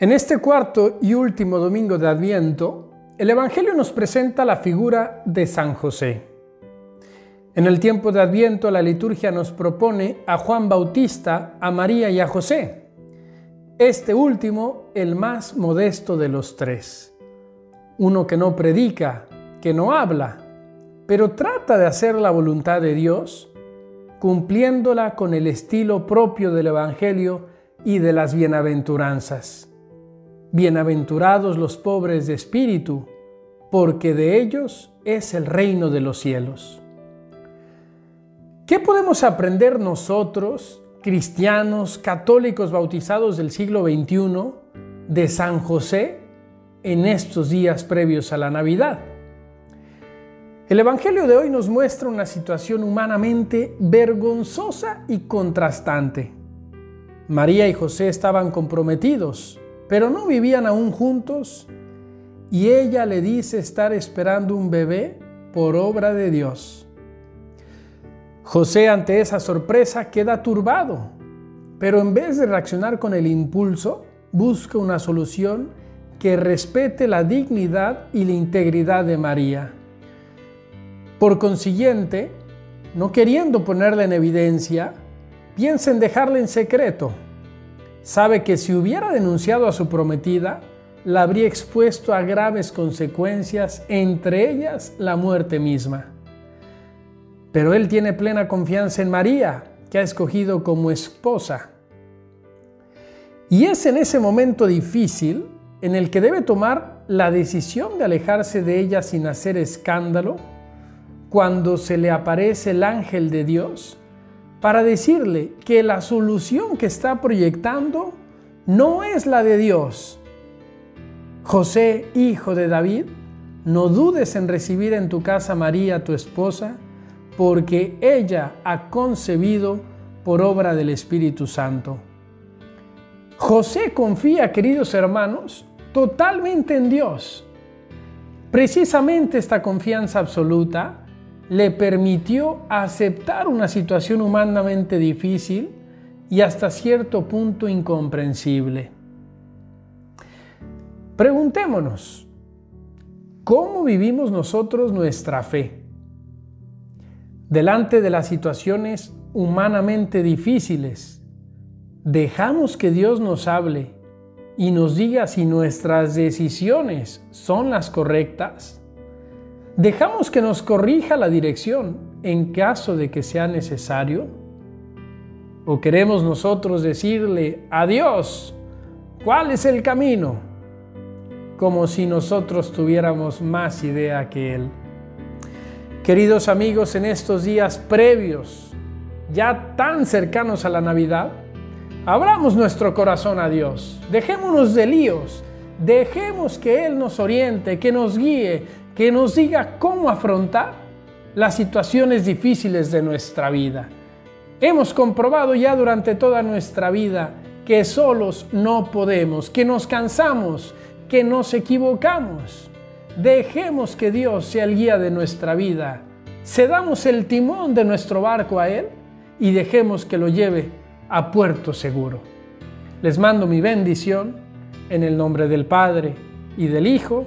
En este cuarto y último domingo de Adviento, el Evangelio nos presenta la figura de San José. En el tiempo de Adviento la liturgia nos propone a Juan Bautista, a María y a José. Este último, el más modesto de los tres. Uno que no predica, que no habla, pero trata de hacer la voluntad de Dios, cumpliéndola con el estilo propio del Evangelio y de las bienaventuranzas. Bienaventurados los pobres de espíritu, porque de ellos es el reino de los cielos. ¿Qué podemos aprender nosotros, cristianos, católicos bautizados del siglo XXI, de San José en estos días previos a la Navidad? El Evangelio de hoy nos muestra una situación humanamente vergonzosa y contrastante. María y José estaban comprometidos, pero no vivían aún juntos y ella le dice estar esperando un bebé por obra de Dios. José ante esa sorpresa queda turbado, pero en vez de reaccionar con el impulso, busca una solución que respete la dignidad y la integridad de María. Por consiguiente, no queriendo ponerla en evidencia, piensa en dejarla en secreto Sabe que si hubiera denunciado a su prometida, la habría expuesto a graves consecuencias, entre ellas la muerte misma. Pero él tiene plena confianza en María, que ha escogido como esposa. Y es en ese momento difícil en el que debe tomar la decisión de alejarse de ella sin hacer escándalo, cuando se le aparece el ángel de Dios para decirle que la solución que está proyectando no es la de Dios. José, hijo de David, no dudes en recibir en tu casa María, tu esposa, porque ella ha concebido por obra del Espíritu Santo. José confía, queridos hermanos, totalmente en Dios. Precisamente esta confianza absoluta le permitió aceptar una situación humanamente difícil y hasta cierto punto incomprensible. Preguntémonos, ¿cómo vivimos nosotros nuestra fe? Delante de las situaciones humanamente difíciles, ¿dejamos que Dios nos hable y nos diga si nuestras decisiones son las correctas? ¿Dejamos que nos corrija la dirección en caso de que sea necesario? ¿O queremos nosotros decirle a Dios cuál es el camino? Como si nosotros tuviéramos más idea que Él. Queridos amigos, en estos días previos, ya tan cercanos a la Navidad, abramos nuestro corazón a Dios, dejémonos de líos, dejemos que Él nos oriente, que nos guíe, que nos diga cómo afrontar las situaciones difíciles de nuestra vida. Hemos comprobado ya durante toda nuestra vida que solos no podemos, que nos cansamos, que nos equivocamos. Dejemos que Dios sea el guía de nuestra vida. Cedamos el timón de nuestro barco a Él y dejemos que lo lleve a puerto seguro. Les mando mi bendición en el nombre del Padre y del Hijo